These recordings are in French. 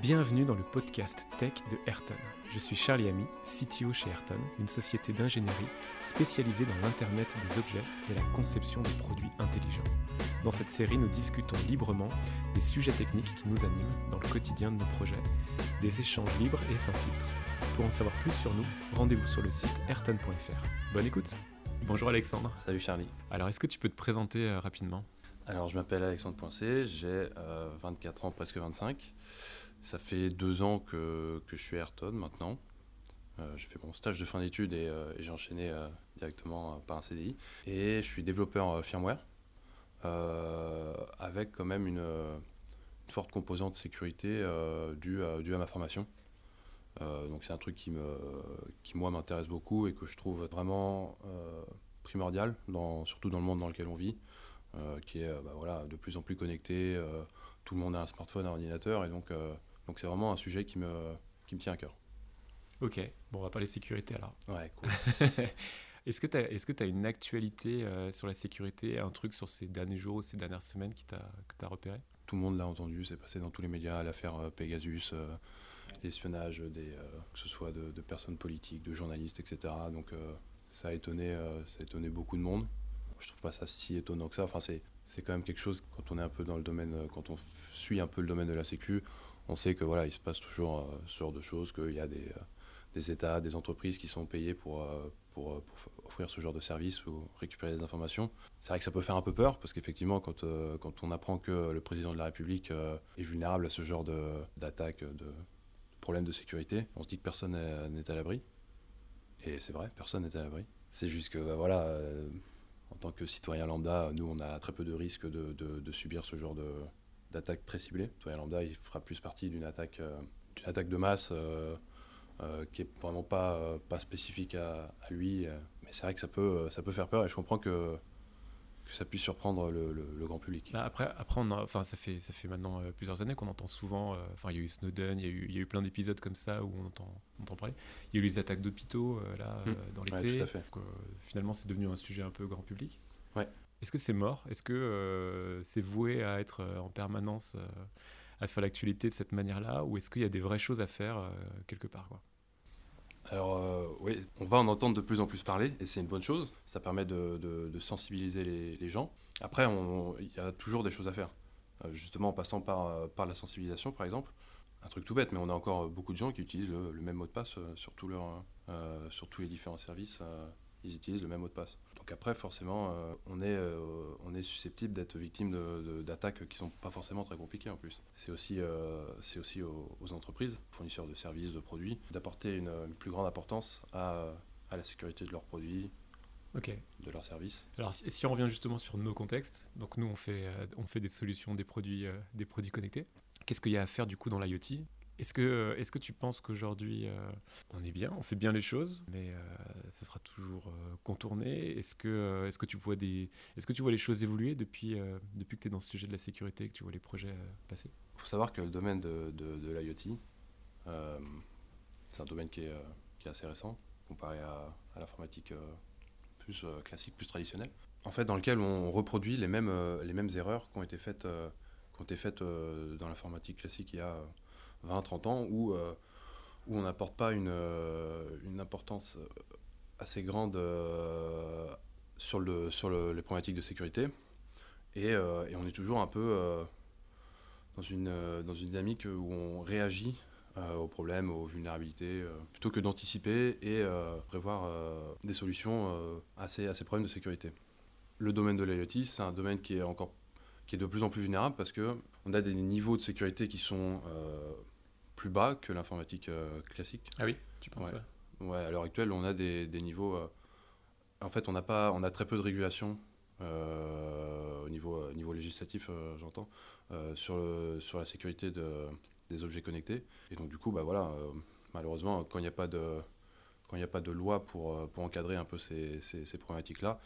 Bienvenue dans le podcast Tech de Ayrton. Je suis Charlie Ami, CTO chez Ayrton, une société d'ingénierie spécialisée dans l'Internet des objets et la conception de produits intelligents. Dans cette série, nous discutons librement des sujets techniques qui nous animent dans le quotidien de nos projets, des échanges libres et sans filtre. Pour en savoir plus sur nous, rendez-vous sur le site ayrton.fr. Bonne écoute Bonjour Alexandre. Salut Charlie. Alors, est-ce que tu peux te présenter euh, rapidement? Alors, je m'appelle Alexandre Poincé, j'ai 24 ans, presque 25. Ça fait deux ans que, que je suis Ayrton maintenant. Euh, je fais mon stage de fin d'études et, euh, j'ai enchaîné euh, directement par un CDI. Et je suis développeur firmware avec quand même une, forte composante sécurité due, due, à ma formation. donc c'est un truc qui, me, qui moi m'intéresse beaucoup et que je trouve vraiment primordial, dans, surtout dans le monde dans lequel on vit. qui est bah, voilà, de plus en plus connecté, tout le monde a un smartphone, un ordinateur, et donc donc c'est vraiment un sujet qui me, qui me tient à cœur. Ok, bon, on va parler sécurité alors. Ouais, cool. est-ce que tu as, est as une actualité euh, sur la sécurité, un truc sur ces derniers jours ou ces dernières semaines qui que tu as repéré? Tout le monde l'a entendu, c'est passé dans tous les médias, l'affaire euh, Pegasus, euh, l'espionnage, des, que ce soit de, de, personnes politiques, de journalistes, etc. Donc ça, a étonné, ça a étonné beaucoup de monde. Je trouve pas ça si étonnant que ça. Enfin, c'est, c'est quand même quelque chose, quand on est un peu dans le domaine, quand on suit un peu le domaine de la sécu, on sait que voilà, il se passe toujours euh, ce genre de choses, qu'il y a des, euh, des, États, des entreprises qui sont payées pour, euh, pour, pour, offrir ce genre de service ou récupérer des informations. C'est vrai que ça peut faire un peu peur, parce qu'effectivement, quand, quand on apprend que le président de la République est vulnérable à ce genre d'attaque, de, de problèmes de sécurité, on se dit que personne n'est à l'abri. Et c'est vrai, personne n'est à l'abri. C'est juste que, bah, voilà, en tant que citoyen lambda, nous, on a très peu de risques de, subir ce genre d'attaque très ciblée. Citoyen lambda, il fera plus partie d'une attaque, euh, de masse euh, euh, qui est vraiment pas, spécifique à, à lui. mais c'est vrai que ça peut, ça peut faire peur et je comprends que, que ça puisse surprendre le, le, le grand public. Bah après, après on a, enfin, ça, fait, ça fait maintenant plusieurs années qu'on entend souvent, enfin il y a eu Snowden, il y a eu, il y a eu plein d'épisodes comme ça où on entend, on entend parler. Il y a eu les attaques d'hôpitaux là, mmh. dans l'été. Ouais, finalement, c'est devenu un sujet un peu grand public. Ouais. Est-ce que c'est mort? Est-ce que euh, c'est voué à être euh, en permanence euh, à faire l'actualité de cette manière-là? Ou est-ce qu'il y a des vraies choses à faire euh, quelque part quoi? Alors oui, on va en entendre de plus en plus parler et c'est une bonne chose. Ça permet de, sensibiliser les, gens. Après, il y a toujours des choses à faire. justement en passant par, par la sensibilisation par exemple. Un truc tout bête, mais on a encore beaucoup de gens qui utilisent le, même mot de passe sur, sur tous les différents services ils utilisent le même mot de passe. Donc après, forcément, euh, on, est, euh, on est susceptible d'être victime d'attaques qui sont pas forcément très compliquées en plus. C'est aussi, euh, c'est aussi aux, aux, entreprises, fournisseurs de services, de produits, d'apporter une, une, plus grande importance à, à, la sécurité de leurs produits, okay. de leurs services. Alors si, si, on revient justement sur nos contextes, donc nous on fait, on fait des solutions, des produits, des produits connectés. Qu'est-ce qu'il y a à faire du coup dans l'IoT? Est-ce que, tu penses qu'aujourd'hui, euh, on est bien, on fait bien les choses, mais euh, ce sera toujours euh, contourné? Est-ce que, tu vois les choses évoluer depuis, que tu es dans ce sujet de la sécurité, que tu vois les projets passer? Il faut savoir que le domaine de, l'IoT, c'est un domaine qui est, assez récent, comparé à, l'informatique plus classique, plus traditionnelle. En fait, dans lequel on reproduit les mêmes, erreurs qui ont été faites dans l'informatique classique il y a 20-30 ans où, euh, où on n'apporte pas une, euh, une, importance assez grande euh, sur, le, sur le, les problématiques de sécurité. Et, et, on est toujours un peu dans, une, dans une dynamique où on réagit aux problèmes, aux vulnérabilités, plutôt que d'anticiper et prévoir des solutions à ces, à problèmes de sécurité. Le domaine de l'IoT, c'est un domaine qui est encore qui est de plus en plus vulnérable parce qu'on a des niveaux de sécurité qui sont plus bas que l'informatique euh, classique. Ah oui, tu penses ouais. ouais. à l'heure actuelle, on a des, des niveaux. Euh, en fait, on a, pas, on a très peu de régulation au niveau, niveau législatif, j'entends, sur, le, sur la sécurité de, des objets connectés. Et donc, du coup, bah, voilà, malheureusement, quand il n'y a pas de quand a pas de loi pour, pour encadrer un peu ces, ces, ces problématiques-là,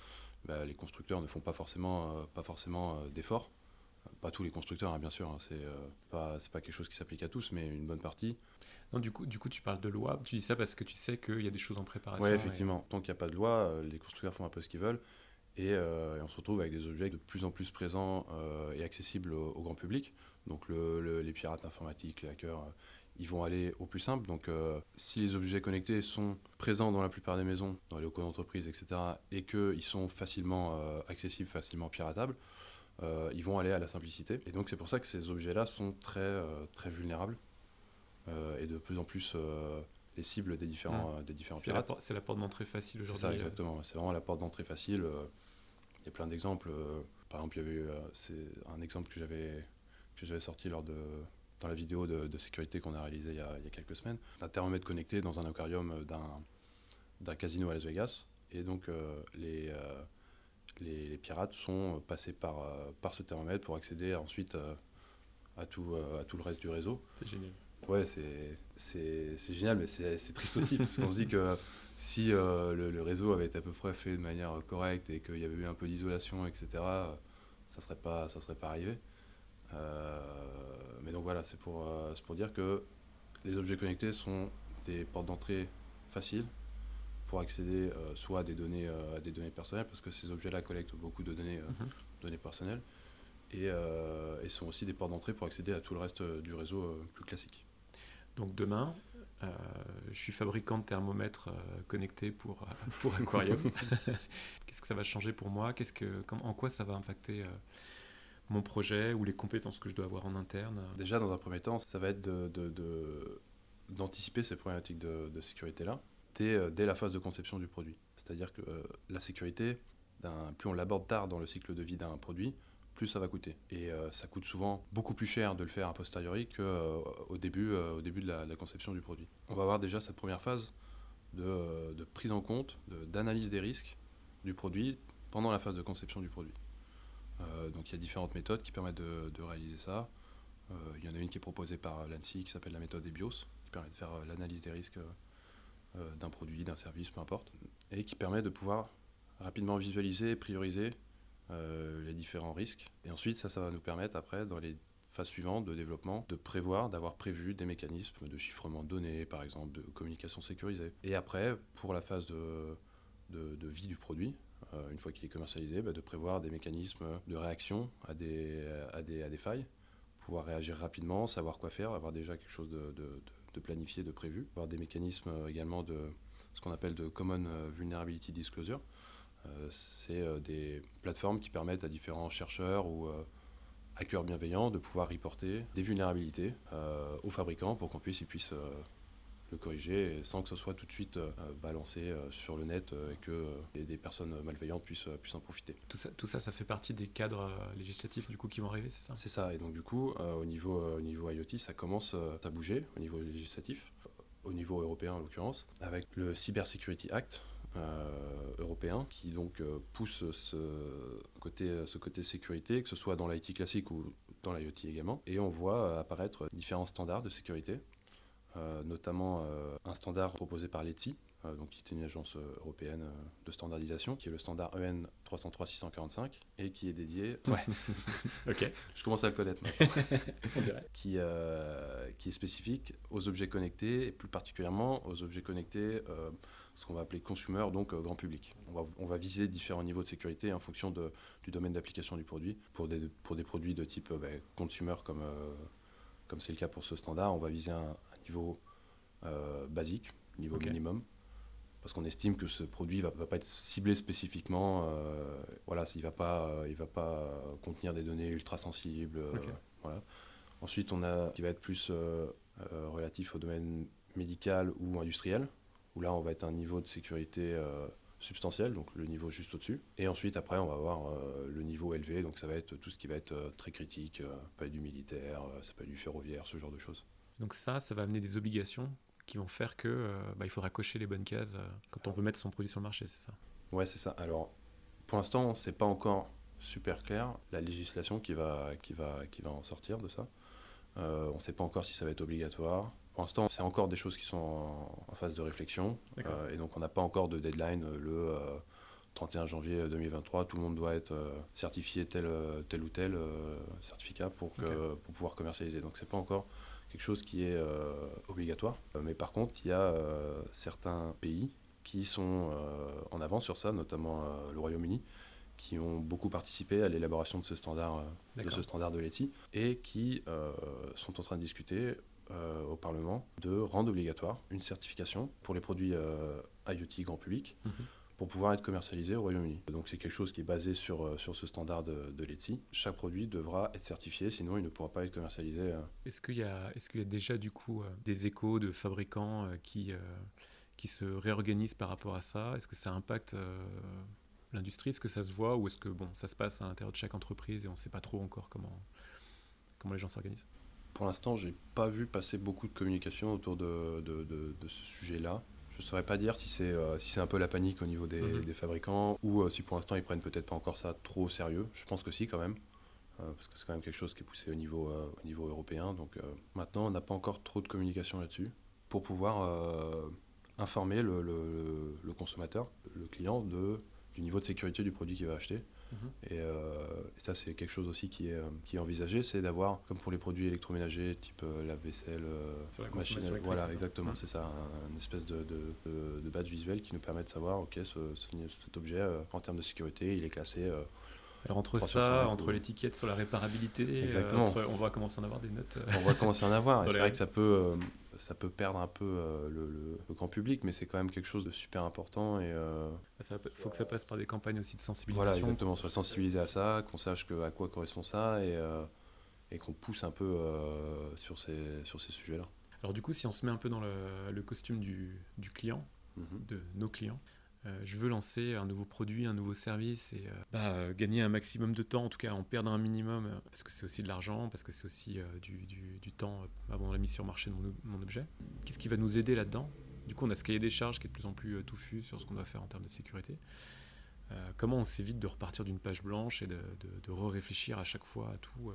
bah, les constructeurs ne font pas forcément, euh, pas forcément euh, d'efforts. Pas tous les constructeurs, hein, bien sûr, hein, c'est euh, pas, pas quelque chose qui s'applique à tous, mais une bonne partie. Non, du coup, du coup, tu parles de loi, tu dis ça parce que tu sais qu'il y a des choses en préparation. Oui, effectivement. Et... Tant qu'il n'y a pas de loi, les constructeurs font un peu ce qu'ils veulent. Et, on se retrouve avec des objets de plus en plus présents et accessibles au, grand public. Donc les pirates informatiques, les hackers, ils vont aller au plus simple. Donc, euh, si les objets connectés sont présents dans la plupart des maisons, dans les locaux d'entreprise, etc., et qu'ils sont facilement euh, accessibles, facilement piratables, euh, ils vont aller à la simplicité. Et donc, c'est pour ça que ces objets-là sont très, très vulnérables et de plus en plus les cibles des différents, des différents pirates. C'est la, porte d'entrée facile aujourd'hui. C'est ça, exactement. C'est vraiment la porte d'entrée facile. Il y a plein d'exemples. par exemple, il y avait c'est un exemple que j'avais que j'avais sorti lors de dans la vidéo de, sécurité qu'on a réalisée il y a, quelques semaines, un thermomètre connecté dans un aquarium euh, d'un casino à Las Vegas. Et donc euh, euh, les, les, pirates sont passés par, par ce thermomètre pour accéder ensuite à, tout, à tout le reste du réseau. C'est génial. Ouais, c'est génial, mais c'est triste aussi, parce qu'on se dit que si le, réseau avait été à peu près fait de manière correcte et qu'il y avait eu un peu d'isolation, etc., ça ne serait, pas, ça serait pas arrivé. Euh, mais donc voilà, c'est pour, euh, pour dire que les objets connectés sont des portes d'entrée faciles pour accéder euh, soit à des données, à des données personnelles, parce que ces objets-là collectent beaucoup de données, mhm. données personnelles, et, et, sont aussi des portes d'entrée pour accéder à tout le reste du réseau plus classique. Donc demain, je suis fabricant de thermomètres connectés pour, pour Aquarium. Qu'est-ce que ça va changer pour moi? Qu'est-ce que, En quoi ça va impacter mon projet ou les compétences que je dois avoir en interne? Déjà, dans un premier temps, ça va être d'anticiper de, de, ces problématiques de, sécurité-là dès, euh, dès, la phase de conception du produit. C'est-à-dire que euh, la sécurité, plus on l'aborde tard dans le cycle de vie d'un produit, plus ça va coûter. Et euh, ça coûte souvent beaucoup plus cher de le faire a posteriori qu'au début, au début de la, conception du produit. On va avoir déjà cette première phase de, prise en compte, d'analyse des risques du produit pendant la phase de conception du produit. Donc il y a différentes méthodes qui permettent de, réaliser ça. Il y en a une qui est proposée par l'ANSI qui s'appelle la méthode EBIOS, qui permet de faire l'analyse des risques d'un produit, d'un service, peu importe, et qui permet de pouvoir rapidement visualiser et prioriser les différents risques. Et ensuite, ça, ça va nous permettre après, dans les phases suivantes de développement, de prévoir, d'avoir prévu des mécanismes de chiffrement de données, par exemple, de communication sécurisée. Et après, pour la phase de, vie du produit, euh, une fois qu'il est commercialisé, bah, de prévoir des mécanismes de réaction à des, failles, pouvoir réagir rapidement, savoir quoi faire, avoir déjà quelque chose de, planifié, de prévu, avoir des mécanismes également de ce qu'on appelle de Common Vulnerability Disclosure. Euh, c'est euh, des plateformes qui permettent à différents chercheurs ou hackers bienveillants de pouvoir reporter des vulnérabilités aux fabricants pour qu'on puisse, puissent le corriger sans que ce soit tout de suite euh, balancé euh, sur le net euh, et que des personnes malveillantes puissent, puissent en profiter. Tout ça, tout ça, ça fait partie des cadres législatifs du coup qui vont arriver, c'est ça? C'est ça, et donc du coup, au, niveau, au niveau IoT, ça commence à bouger au niveau législatif, au niveau européen en l'occurrence, avec le Cyber Security Act, européen qui donc pousse ce côté, ce côté sécurité, que ce soit dans l'IT classique ou dans l'IoT également. Et on voit apparaître différents standards de sécurité notamment euh, un standard proposé par l'ETSI, euh, donc qui est une agence européenne de standardisation, qui est le standard EN 303-645 et qui est dédié. Ouais. ok. Je commence à le connaître On dirait. Qui, qui est spécifique aux objets connectés et plus particulièrement aux objets connectés, ce qu'on va appeler consumer, donc grand public. On va, on va, viser différents niveaux de sécurité en fonction de, du domaine d'application du produit. Pour des, pour des produits de type bah, consumer, comme comme c'est le cas pour ce standard, on va viser un, niveau euh, basique, niveau minimum, parce qu'on estime que ce produit ne va, va, pas être ciblé spécifiquement. Euh, voilà, il ne va, pas, euh, il va pas contenir des données ultra sensibles. voilà. Ensuite, on a qui va être plus relatif au domaine médical ou industriel, où là, on va être à un niveau de sécurité substantiel, donc le niveau juste au-dessus. Et ensuite, après, on va avoir le niveau élevé, donc ça va être tout ce qui va être très critique, ça peut être du militaire, ça peut être du ferroviaire, ce genre de choses. Donc ça, ça va amener des obligations qui vont faire que euh, bah, il faudra cocher les bonnes cases euh, quand on veut mettre son produit sur le marché, c'est ça Ouais, c'est ça. Alors, pour l'instant, c'est pas encore super clair la législation qui va, qui va, qui va en sortir de ça. Euh, on ne sait pas encore si ça va être obligatoire. Pour l'instant, c'est encore des choses qui sont en, phase de réflexion. et donc, on n'a pas encore de deadline le 31 janvier 2023. Tout le monde doit être certifié tel, tel ou tel certificat pour, que, pour pouvoir commercialiser. Donc, c'est pas encore quelque chose qui est euh, obligatoire. Euh, mais par contre, il y a euh, certains pays qui sont en avance sur ça, notamment le Royaume-Uni, qui ont beaucoup participé à l'élaboration de ce standard de ce standard de l'ETSI et qui sont en train de discuter au Parlement de rendre obligatoire une certification pour les produits IoT grand public. Mhm pour pouvoir être commercialisé au Royaume-Uni. Donc c'est quelque chose qui est basé sur, euh, sur ce standard de, de l'ETSI. Chaque produit devra être certifié, sinon il ne pourra pas être commercialisé. Euh. Est-ce qu'il y, a, est qu'il y a déjà du coup euh, des échos de fabricants qui, qui se réorganisent par rapport à ça? Est-ce que ça impacte l'industrie? Est-ce que ça se voit ou est-ce que bon, ça se passe à l'intérieur de chaque entreprise et on ne sait pas trop encore comment, comment les gens s'organisent? Pour l'instant, j'ai pas vu passer beaucoup de communication autour de, de, de, de ce sujet-là. Je ne saurais pas dire si c'est euh, si c'est un peu la panique au niveau des, mhm. fabricants ou euh, si pour l'instant ils prennent peut-être pas encore ça trop au sérieux. Je pense que si quand même, euh, parce que c'est quand même quelque chose qui est poussé au niveau, au niveau européen. Donc maintenant on n'a pas encore trop de communication là-dessus pour pouvoir informer le, le, consommateur, le client de, du niveau de sécurité du produit qu'il va acheter Mhm. Euh, et, ça, c'est quelque chose aussi qui est, euh, qui est envisagé, c'est d'avoir, comme pour les produits électroménagers, type euh, la vaisselle, machine, voilà, exactement, mhm. c'est ça, une espèce de, de, badge visuel qui nous permet de savoir, ok, ce, cet objet, en termes de sécurité, il est classé. alors entre ça, entre l'étiquette sur la réparabilité, Exactement. on va commencer à en avoir des notes. On va commencer à en avoir. c'est vrai que ça peut, ça peut perdre un peu euh, le, grand public, mais c'est quand même quelque chose de super important. Et il euh, faut que ça passe par des campagnes aussi de sensibilisation. Voilà, exactement, soit sensibilisé à ça, qu'on sache que, à quoi correspond ça et, euh, et qu'on pousse un peu sur ces, sur ces sujets-là. Alors du coup, si on se met un peu dans le, costume du, du client, mhm. de nos clients, euh, je veux lancer un nouveau produit, un nouveau service et euh, bah, euh, gagner un maximum de temps, en tout cas en perdre un minimum, parce que c'est aussi de l'argent, parce que c'est aussi du, temps avant la mise sur marché de mon, objet. Qu'est-ce qui va nous aider là-dedans? Du coup, on a ce cahier des charges qui est de plus en plus touffu sur ce qu'on doit faire en termes de sécurité. comment on s'évite de repartir d'une page blanche et de, de, re-réfléchir à chaque fois à tout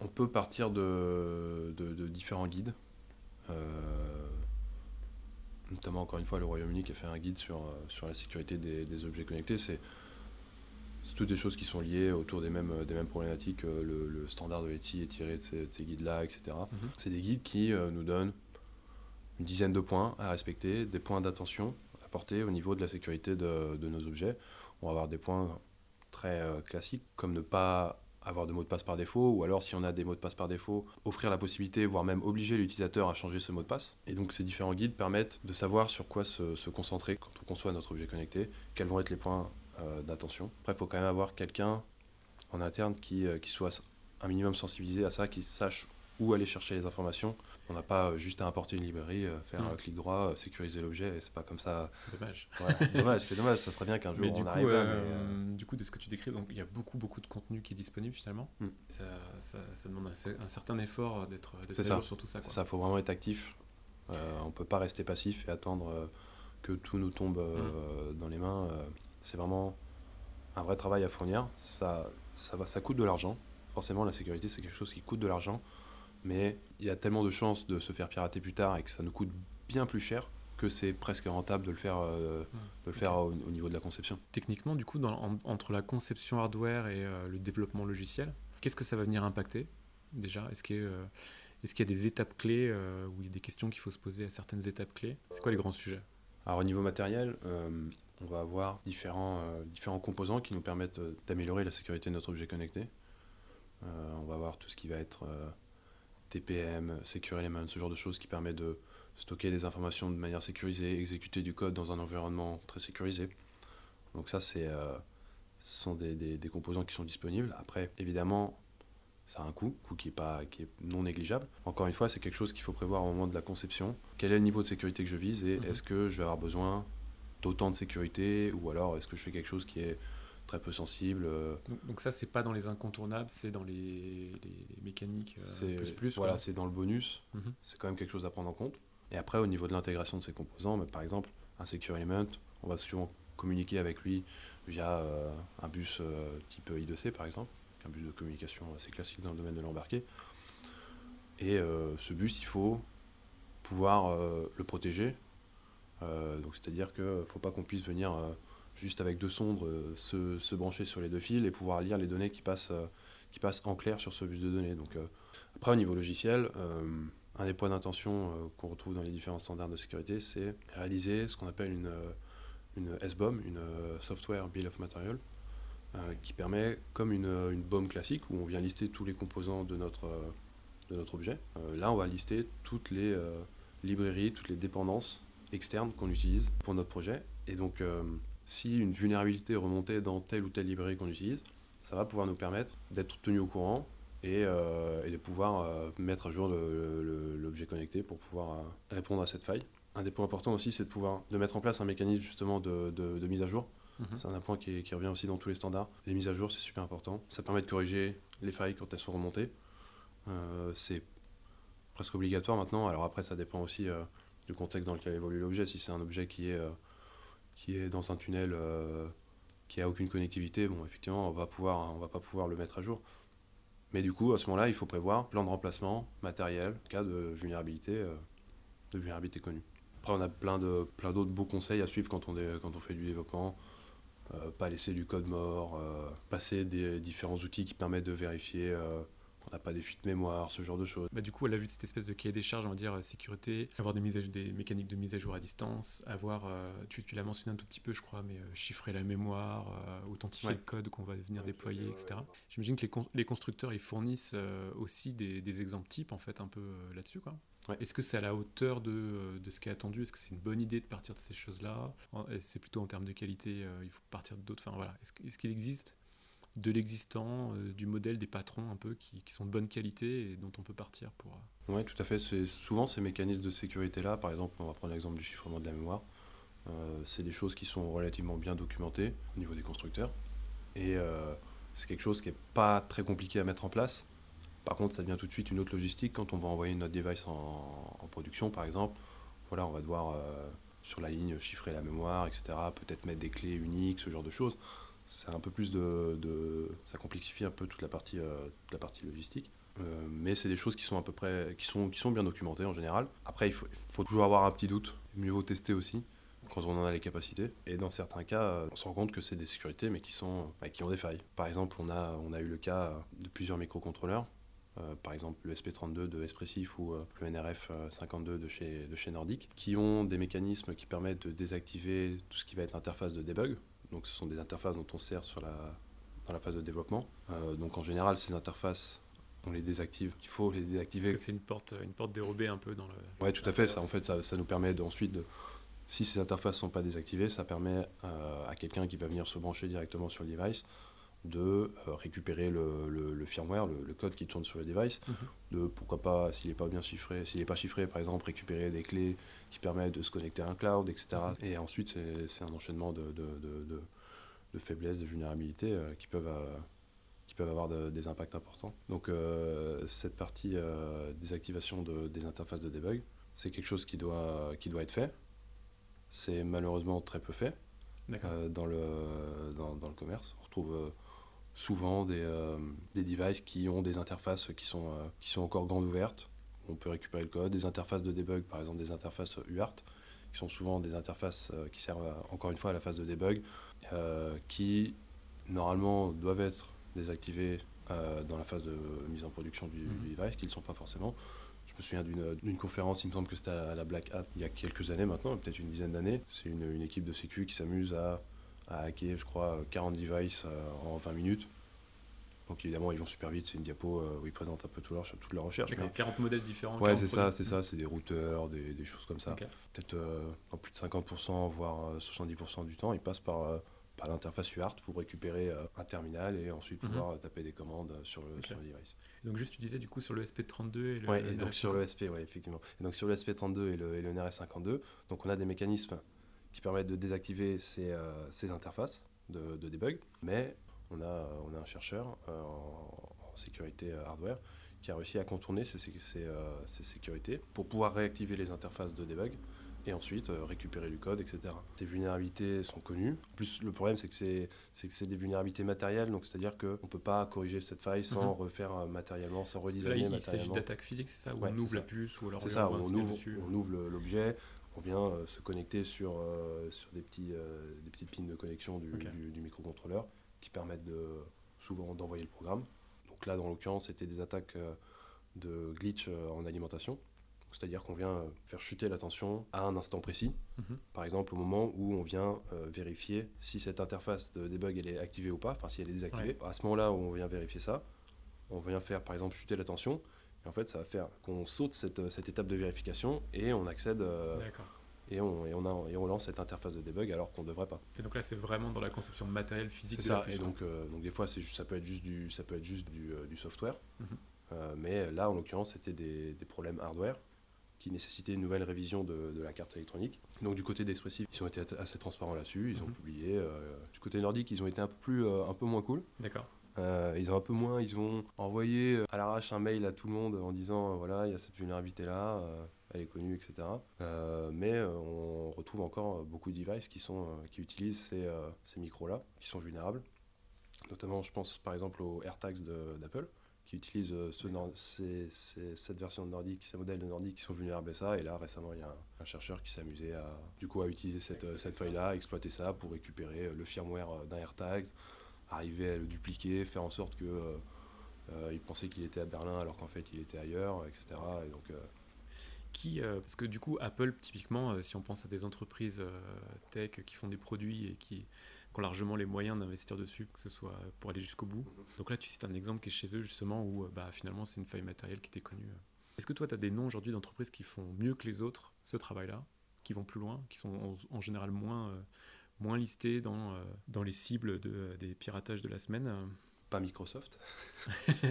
On peut partir de différents guides notamment encore une fois le Royaume-Uni qui a fait un guide sur, euh, sur la sécurité des, objets connectés. C'est toutes des choses qui sont liées autour des mêmes, des mêmes problématiques. Euh, le, standard de l'ETI est tiré de ces, guides-là, etc. Mhm. C'est des guides qui euh, nous donnent une dizaine de points à respecter, des points d'attention à porter au niveau de la sécurité de, de, nos objets. On va avoir des points très classiques comme ne pas avoir de mot de passe par défaut, ou alors si on a des mots de passe par défaut, offrir la possibilité, voire même obliger l'utilisateur à changer ce mot de passe. Et donc ces différents guides permettent de savoir sur quoi se, concentrer quand on conçoit notre objet connecté, quels vont être les points euh, d'attention. Après, il faut quand même avoir quelqu'un en interne qui, euh, qui soit un minimum sensibilisé à ça, qui sache où aller chercher les informations. On n'a pas juste à importer une librairie, euh, faire un mm. clic droit, euh, sécuriser l'objet, c'est pas comme ça. Dommage. dommage, c'est dommage, ça serait bien qu'un jour on arrive euh, Du coup, de ce que tu décris, donc, il y a beaucoup, beaucoup de contenu qui est disponible finalement. Mm. Ça, ça, demande un, certain effort d'être sur tout ça. C'est ça, il faut vraiment être actif. on ne peut pas rester passif et attendre que tout nous tombe mm. dans les mains. c'est vraiment un vrai travail à fournir. Ça, ça, va, ça coûte de l'argent. Forcément, la sécurité, c'est quelque chose qui coûte de l'argent mais il y a tellement de chances de se faire pirater plus tard et que ça nous coûte bien plus cher que c'est presque rentable de le faire, euh, de le faire au, niveau de la conception. Techniquement, du coup, dans, entre la conception hardware et euh, le développement logiciel, qu'est-ce que ça va venir impacter déjà? Est-ce qu'il euh, est qu'il y a des étapes clés ou il y a des questions qu'il faut se poser à certaines étapes clés? C'est quoi les grands sujets? Alors au niveau matériel, on va avoir différents, différents composants qui nous permettent d'améliorer la sécurité de notre objet connecté. on va avoir tout ce qui va être TPM, Secure Element, ce genre de choses qui permet de stocker des informations de manière sécurisée, exécuter du code dans un environnement très sécurisé. Donc ça, c'est, euh, ce sont des, des, composants qui sont disponibles. Après, évidemment, ça a un coût, coût qui est, pas, qui est non négligeable. Encore une fois, c'est quelque chose qu'il faut prévoir au moment de la conception. Quel est le niveau de sécurité que je vise et mhm. est-ce que je vais avoir besoin d'autant de sécurité ou alors est-ce que je fais quelque chose qui est très peu sensible. Euh. Donc, ça, c'est pas dans les incontournables, c'est dans les, mécaniques euh, plus plus. Voilà, c'est dans le bonus. Mhm. C'est quand même quelque chose à prendre en compte. Et après, au niveau de l'intégration de ces composants, bah, par exemple, un Secure Element, on va souvent communiquer avec lui via euh, un bus type I2C, par exemple, un bus de communication assez classique dans le domaine de l'embarqué. Et ce bus, il faut pouvoir le protéger. donc c'est-à-dire qu'il ne faut pas qu'on puisse venir juste avec deux sondes, euh, se, brancher sur les deux fils et pouvoir lire les données qui passent, euh, qui passent en clair sur ce bus de données. Donc, euh, après, au niveau logiciel, un des points d'intention qu'on retrouve dans les différents standards de sécurité, c'est réaliser ce qu'on appelle une, une SBOM, une Software Bill of Material. qui permet, comme une, une BOM classique, où on vient lister tous les composants de notre, de notre objet, là on va lister toutes les librairies, toutes les dépendances externes qu'on utilise pour notre projet. Et donc, si une vulnérabilité est remontée dans telle ou telle librairie qu'on utilise, ça va pouvoir nous permettre d'être tenu au courant et, euh, de pouvoir euh, mettre à jour l'objet connecté pour pouvoir euh, répondre à cette faille. Un des points importants aussi, c'est de pouvoir de mettre en place un mécanisme justement de, mise à jour. Mhm. C'est un point qui, revient aussi dans tous les standards. Les mises à jour, c'est super important. Ça permet de corriger les failles quand elles sont remontées. c'est presque obligatoire maintenant. Alors après, ça dépend aussi du contexte dans lequel évolue l'objet. Si c'est un objet qui est, qui est dans un tunnel qui a aucune connectivité, bon, effectivement, on va pouvoir, on va pas pouvoir le mettre à jour. Mais du coup, à ce moment-là, il faut prévoir plan de remplacement, matériel, cas de vulnérabilité, euh, de vulnérabilité connue. Après, on a plein de plein d'autres beaux conseils à suivre quand on, quand on fait du développement. Euh, pas laisser du code mort, euh, passer des différents outils qui permettent de vérifier on n'a pas des fuites mémoire, ce genre de choses. Bah, du coup, elle a vu cette espèce de cahier des charges, on va dire, euh, sécurité, avoir des, mises des mécaniques de mise à jour à distance, avoir, euh, tu, l'as mentionné un tout petit peu, je crois, mais euh, chiffrer la mémoire, authentifier le code qu'on va venir déployer, etc. J'imagine que les, constructeurs, ils fournissent aussi des, exemples types, en fait, un peu là-dessus, quoi. Est-ce que c'est à la hauteur de, de ce qui est attendu? Est-ce que c'est une bonne idée de partir de ces choses-là? C'est plutôt en termes de qualité, il faut partir d'autres. Enfin voilà, est-ce qu'il existe de l'existant, euh, du modèle des patrons un peu qui, sont de bonne qualité et dont on peut partir pour. Euh, oui, tout à fait. C'est souvent ces mécanismes de sécurité là. Par exemple, on va prendre l'exemple du chiffrement de la mémoire. Euh, c'est des choses qui sont relativement bien documentées au niveau des constructeurs et c'est quelque chose qui n'est pas très compliqué à mettre en place. Par contre, ça devient tout de suite une autre logistique quand on va envoyer notre device en, en production, par exemple. Voilà, on va devoir sur la ligne chiffrer la mémoire, etc. Peut-être mettre des clés uniques, ce genre de choses c'est un peu plus de, ça complexifie un peu toute la partie, euh, la partie logistique. Euh, mais c'est des choses qui sont à peu près, qui sont, qui sont bien documentées en général. Après, il faut, toujours avoir un petit doute. Mieux vaut tester aussi quand on en a les capacités. Et dans certains cas, on se rend compte que c'est des sécurités, mais qui, sont, qui ont des failles. Par exemple, on a, on a eu le cas de plusieurs microcontrôleurs. Euh, par exemple le SP32 de Espressif ou le NRF 52 de chez, de chez Nordic, qui ont des mécanismes qui permettent de désactiver tout ce qui va être interface de debug, donc ce sont des interfaces dont on sert sur la, dans la phase de développement. Euh, donc en général, ces interfaces, on les désactive. Il faut les désactiver. Parce que c'est une porte, une porte dérobée un peu dans le. Oui, tout à fait. Ça, en fait, ça, ça nous permet ensuite de, si ces interfaces ne sont pas désactivées, ça permet euh, à quelqu'un qui va venir se brancher directement sur le device de euh, récupérer le, le, firmware, le, code qui tourne sur le device, mhm. de pourquoi pas, s'il n'est pas bien chiffré, s'il n'est pas chiffré, par exemple, récupérer des clés qui permettent de se connecter à un cloud, etc. Mhm. Et ensuite, c'est un enchaînement de, de, de, de, faiblesses, de vulnérabilités euh, qui, peuvent, euh, qui peuvent avoir des impacts importants. Donc, cette partie désactivation des interfaces de debug, c'est quelque chose qui doit, qui doit être fait. C'est malheureusement très peu fait dans, le, dans, dans, le commerce. On retrouve souvent des, euh, des devices qui ont des interfaces qui sont, euh, qui sont encore grandes ouvertes. On peut récupérer le code, des interfaces de debug, par exemple des interfaces UART, qui sont souvent des interfaces euh, qui servent encore une fois à la phase de debug, qui normalement doivent être désactivées dans la phase de mise en production du, mhm. device, qui ne le sont pas forcément. Je me souviens d'une conférence, il me semble que c'était à la Black Hat il y a quelques années maintenant, peut-être une dizaine d'années. C'est une, une, équipe de sécu qui s'amuse à à hacker, je crois, 40 devices euh, en 20 minutes. Donc évidemment, ils vont super vite. C'est une diapo euh, où ils présentent un peu tout leur, toute leur recherche. Mais... 40 modèles différents. Ouais, c'est ça, c'est ça. C'est des routeurs, des, choses comme ça. Peut-être euh, en plus de 50%, voire 70% du temps, ils passent par, par l'interface UART pour récupérer un terminal et ensuite mhm. pouvoir taper des commandes sur le, sur le, device. Donc juste, tu disais du coup sur le SP32 et le, ouais, et donc sur le SP, ouais, effectivement. Et donc sur le SP32 et le, et le NRS52, donc on a des mécanismes qui permettent de désactiver ces, euh, ces interfaces de, de, debug. Mais on a, on a un chercheur euh, en, sécurité euh, hardware qui a réussi à contourner ces, ces, ces, sécurités pour pouvoir réactiver les interfaces de debug et ensuite récupérer du code, etc. Ces vulnérabilités sont connues. plus, le problème, c'est que c'est, des vulnérabilités matérielles, donc c'est-à-dire qu'on ne peut pas corriger cette faille sans mhm. refaire matériellement, sans redesigner matériellement. Il s'agit d'attaques physiques, c'est ça Où on ouvre la puce ou alors ça, on, ouvre, on ouvre l'objet, on vient euh, se connecter sur, euh, sur des, petits, euh, des petites pins de connexion du, du, microcontrôleur qui permettent de, souvent d'envoyer le programme. Donc là, dans l'occurrence, c'était des attaques de glitch en alimentation. C'est-à-dire qu'on vient faire chuter l'attention à un instant précis. Mhm. Par exemple, au moment où on vient euh, vérifier si cette interface de debug elle est activée ou pas, enfin si elle est désactivée. À ce moment-là où on vient vérifier ça, on vient faire par exemple chuter l'attention. Et en fait, ça va faire qu'on saute cette, cette étape de vérification et on accède euh, et, on, et, on a, et on lance cette interface de debug alors qu'on ne devrait pas. Et donc là, c'est vraiment dans la conception matérielle, physique C'est de la ça. Et donc, euh, donc des fois, juste- ça peut être juste du, ça peut être juste du, euh, du software. Mhm. Euh, mais là, en l'occurrence, c'était des, des problèmes hardware qui nécessitaient une nouvelle révision de, de la carte électronique. Donc du côté d'Expressif, ils ont été assez transparents là-dessus. Ils ont Mhm. publié. euh, du côté nordique, ils ont été un peu plus, euh, un peu moins cool. D'accord. Euh, ils ont un peu moins, ils ont envoyé euh, à l'arrache un mail à tout le monde en disant euh, voilà, il y a cette vulnérabilité là, elle est connue, etc. Mais on retrouve encore beaucoup de devices qui, sont, qui utilisent ces, ces micros là, qui sont vulnérables. Notamment, je pense par exemple aux AirTags d'Apple, qui utilisent ce ces- ces- cette version de Nordic, ces modèles de Nordic qui sont vulnérables à ça. Et là, récemment, il y a un, chercheur qui s'est amusé à, du coup, à utiliser cette, cette faille-là, exploiter ça pour récupérer le firmware d'un AirTag, arriver à le dupliquer, faire en sorte que euh, euh, il pensait qu'il était à Berlin alors qu'en fait il était ailleurs, etc. Et donc, euh, Qui, euh, parce que du coup, Apple, typiquement, si on pense à des entreprises tech qui font des produits et qui, qui ont largement les moyens d'investir dessus, que ce soit pour aller jusqu'au bout. Donc là, tu cites un exemple qui est chez eux, justement, où bah, finalement, c'est une faille matérielle qui était connue. Est-ce que toi, tu as des noms aujourd'hui d'entreprises qui font mieux que les autres ce travail-là, qui vont plus loin, qui sont en, en général moins, moins listés dans, euh, dans les cibles de, des piratages de la semaine euh pas Microsoft.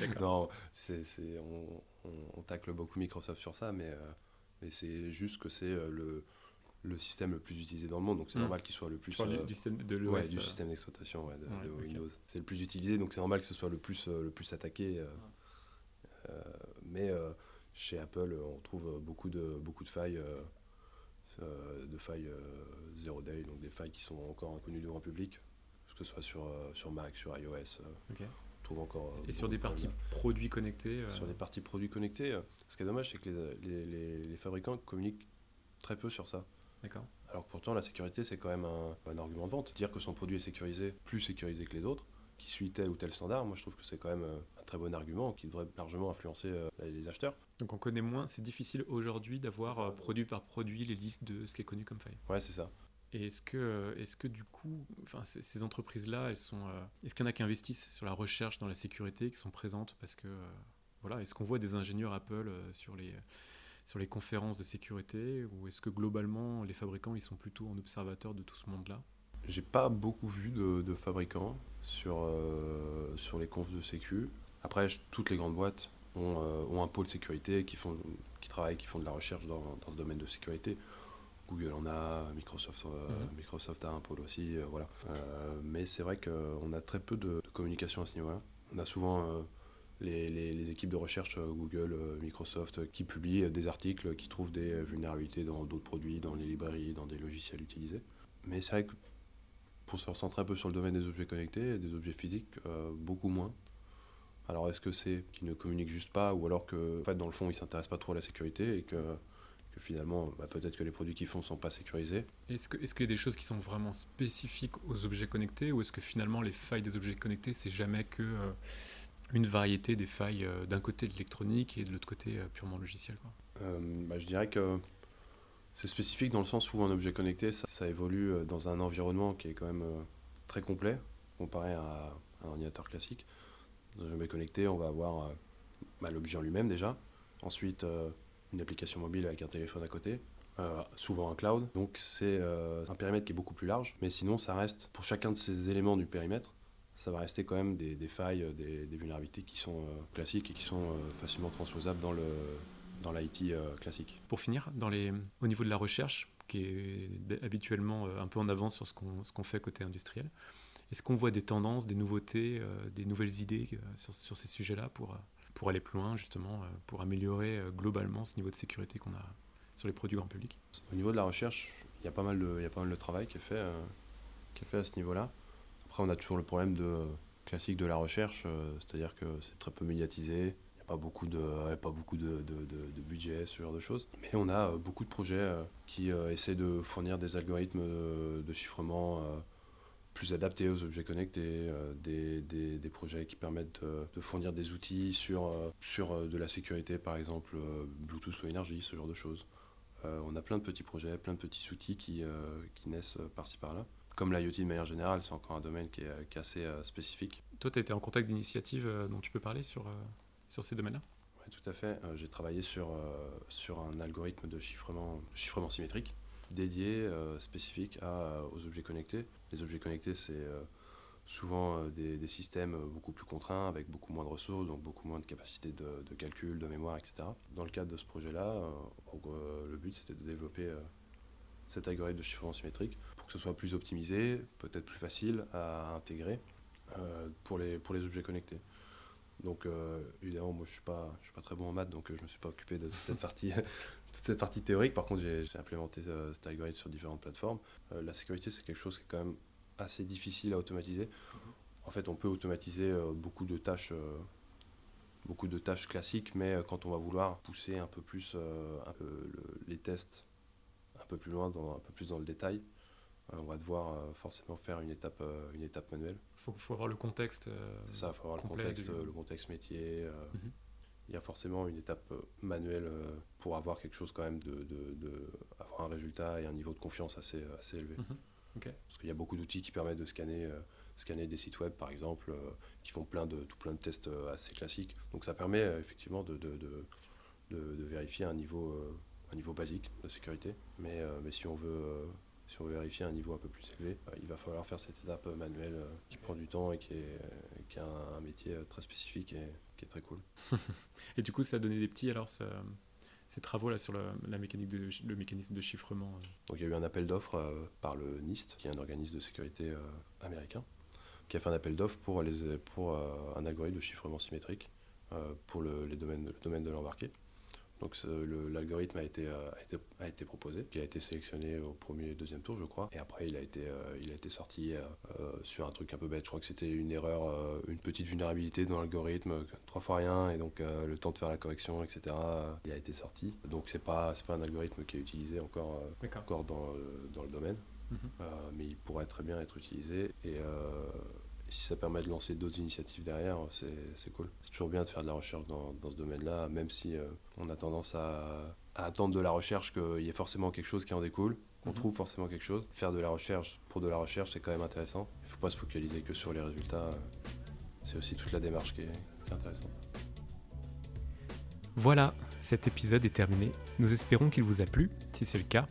D'accord. non, c'est, c'est- on, on- on tacle beaucoup Microsoft sur ça, mais, euh, mais c'est juste que c'est euh, le, le système le plus utilisé dans le monde, donc c'est Mm. normal qu'il soit le plus. Tu euh, du système de ouais, l'OS. du euh, système d'exploitation ouais, de, Ouais, de ok. Windows. C'est le plus utilisé, donc c'est normal que ce soit le plus, euh, le plus attaqué. euh, euh, mais euh, chez Apple, euh, on trouve euh, beaucoup de, beaucoup de failles, euh, euh, de failles euh, zero day, donc des failles qui sont encore inconnues du grand public, que ce soit sur, euh, sur Mac, sur iOS. euh, on trouve encore. euh, Et sur des de parties produits connectés. euh, Sur des parties produits connectés, euh, ce qui est dommage, c'est que les, les- les- les fabricants communiquent très peu sur ça. D'accord. Alors que pourtant, la sécurité, c'est quand même un, un argument de vente. Dire que son produit est sécurisé, plus sécurisé que les autres, qui suit tel ou tel standard, moi je trouve que c'est quand même euh, un très bon argument qui devrait largement influencer euh, les acheteurs. Donc on connaît moins, c'est difficile aujourd'hui d'avoir euh, produit par produit les listes de ce qui est connu comme faille. Ouais, c'est ça. Et est-ce que, euh, est-ce que du coup, enfin, ces, ces entreprises-là, elles sont, euh, est-ce qu'il y en a qui investissent sur la recherche dans la sécurité, qui sont présentes parce que, euh, voilà, est-ce qu'on voit des ingénieurs Apple euh, sur les sur les conférences de sécurité ou est-ce que globalement les fabricants ils sont plutôt en observateur de tout ce monde-là? J'ai pas beaucoup vu de, de fabricants sur, euh, sur les confs de sécu. Après, toutes les grandes boîtes ont, euh, ont un pôle sécurité qui, font, qui travaillent, qui font de la recherche dans, dans ce domaine de sécurité. Google en a, Microsoft, euh, Mhm. Microsoft a un pôle aussi, voilà. Mais c'est vrai qu'on a très peu de, de communication à ce niveau-là. On a souvent les, les- les équipes de recherche Google, Microsoft, qui publient des articles qui trouvent des vulnérabilités dans d'autres produits, dans les librairies, dans des logiciels utilisés. Mais c'est vrai que pour se recentrer un peu sur le domaine des objets connectés, des objets physiques, euh, beaucoup moins. Alors est-ce que c'est qu'ils ne communiquent juste pas, ou alors que en fait, dans le fond ils ne s'intéressent pas trop à la sécurité et que, que finalement bah, peut-être que les produits qu'ils font ne sont pas sécurisés? Est-ce que- est-ce qu'il y a des choses qui sont vraiment spécifiques aux objets connectés ou est-ce que finalement les failles des objets connectés c'est jamais que euh, une variété des failles euh, d'un côté de l'électronique et de l'autre côté purement logiciel quoi? Bah, Je dirais que c'est spécifique dans le sens où un objet connecté, ça, ça évolue euh, dans un environnement qui est quand même euh, très complet comparé à un ordinateur classique. Dans un objet connecté, on va avoir euh, bah, l'objet en lui-même déjà, ensuite une application mobile avec un téléphone à côté, souvent un cloud. Donc c'est un périmètre qui est beaucoup plus large, mais sinon ça reste, pour chacun de ces éléments du périmètre, ça va rester quand même des, des failles, des, vulnérabilités qui sont classiques et qui sont facilement transposables dans le dans l'IT euh, classique. Pour finir, dans les, au niveau de la recherche, qui est habituellement euh, un peu en avance sur ce qu'on fait côté industriel, est-ce qu'on voit des tendances, des nouveautés, euh, des nouvelles idées sur, sur ces sujets-là pour, pour aller plus loin, justement, pour améliorer globalement ce niveau de sécurité qu'on a sur les produits grand public? Au niveau de la recherche, il y a pas mal de, il y a pas mal de travail qui est fait, euh, qui est fait à ce niveau-là. Après, on a toujours le problème de, classique de la recherche, euh, c'est-à-dire que c'est très peu médiatisé, pas beaucoup, de, pas beaucoup de, de- de- budget, ce genre de choses. Mais on a euh, beaucoup de projets euh, qui euh, essaient de fournir des algorithmes de, chiffrement plus adaptés aux objets connectés, des, des, projets qui permettent de, fournir des outils sur, sur de la sécurité, par exemple Bluetooth ou énergie, ce genre de choses. on a plein de petits projets, plein de petits outils qui, qui naissent par-ci par-là. Comme l'IoT de manière générale, c'est encore un domaine qui est, qui est assez spécifique. Toi, tu as été en contact d'initiatives dont tu peux parler sur, sur ces domaines-là Oui, tout à fait. j'ai travaillé sur, sur un algorithme de chiffrement, chiffrement symétrique dédié, euh, spécifique aux objets connectés. Les objets connectés, c'est euh, souvent euh, des, systèmes beaucoup plus contraints, avec beaucoup moins de ressources, donc beaucoup moins de capacité de, calcul, de mémoire, etc. Dans le cadre de ce projet-là, le but c'était de développer cet algorithme de chiffrement symétrique pour que ce soit plus optimisé, peut-être plus facile à intégrer pour les objets connectés. Donc évidemment, moi je suis pas, je suis pas très bon en maths, donc je me suis pas occupé de toute cette partie toute cette partie théorique. Par contre, j'ai implémenté euh, cet algorithme sur différentes plateformes. Euh, la sécurité, c'est quelque chose qui est quand même assez difficile à automatiser. Mhm. En fait, on peut automatiser euh, beaucoup de tâches beaucoup de tâches classiques, mais quand on va vouloir pousser un peu plus un peu les tests un peu plus loin, dans, un peu plus dans le détail, on va devoir forcément faire une étape, une étape manuelle. Il faut, avoir le contexte. C'est ça, il faut avoir le contexte, le contexte métier. Mhm il y a forcément une étape euh, manuelle euh, pour avoir quelque chose quand même de, de, avoir un résultat et un niveau de confiance assez, euh, assez élevé. Mhm. Parce qu'il y a beaucoup d'outils qui permettent de scanner, scanner des sites web par exemple, qui font plein de, tout plein de tests assez classiques. Donc ça permet effectivement de, de, vérifier un niveau, un niveau basique de sécurité. Mais, mais si on veut si on veut vérifier un niveau un peu plus élevé, il va falloir faire cette étape manuelle qui prend du temps et qui, est, qui a un, métier très spécifique et, qui est très cool. et du coup, ça a donné des petits, alors, ces travaux-là sur la mécanique de, le mécanisme de chiffrement euh. Donc, il y a eu un appel d'offres euh, par le NIST, qui est un organisme de sécurité euh, américain, qui a fait un appel d'offres pour, les, pour un algorithme de chiffrement symétrique pour le, les domaines, le domaine de l'embarqué. Donc l'algorithme a été, euh, a, été, a été proposé, il a été sélectionné au premier et deuxième tour, je crois. Et après, il a été, euh, il a été sorti euh, sur un truc un peu bête. Je crois que c'était une erreur, une petite vulnérabilité dans l'algorithme, trois fois rien, et donc le temps de faire la correction, etc. Il a été sorti. Donc c'est pas, pas un algorithme qui est utilisé encore, encore dans, dans le domaine, mhm. mais il pourrait très bien être utilisé. Et si ça permet de lancer d'autres initiatives derrière, c'est cool. C'est toujours bien de faire de la recherche dans, dans ce domaine-là, même si euh, on a tendance à, attendre de la recherche qu'il y ait forcément quelque chose qui en découle, qu'on mhm. trouve forcément quelque chose. Faire de la recherche pour de la recherche, c'est quand même intéressant. Il ne faut pas se focaliser que sur les résultats. C'est aussi toute la démarche qui est, qui est intéressante. Voilà, cet épisode est terminé. Nous espérons qu'il vous a plu. Si c'est le cas,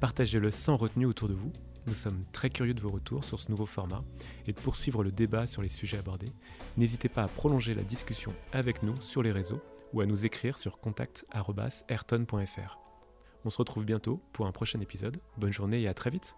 partagez-le sans retenue autour de vous nous sommes très curieux de vos retours sur ce nouveau format et de poursuivre le débat sur les sujets abordés. N'hésitez pas à prolonger la discussion avec nous sur les réseaux ou à nous écrire sur contact.ayrton.fr. On se retrouve bientôt pour un prochain épisode. Bonne journée et à très vite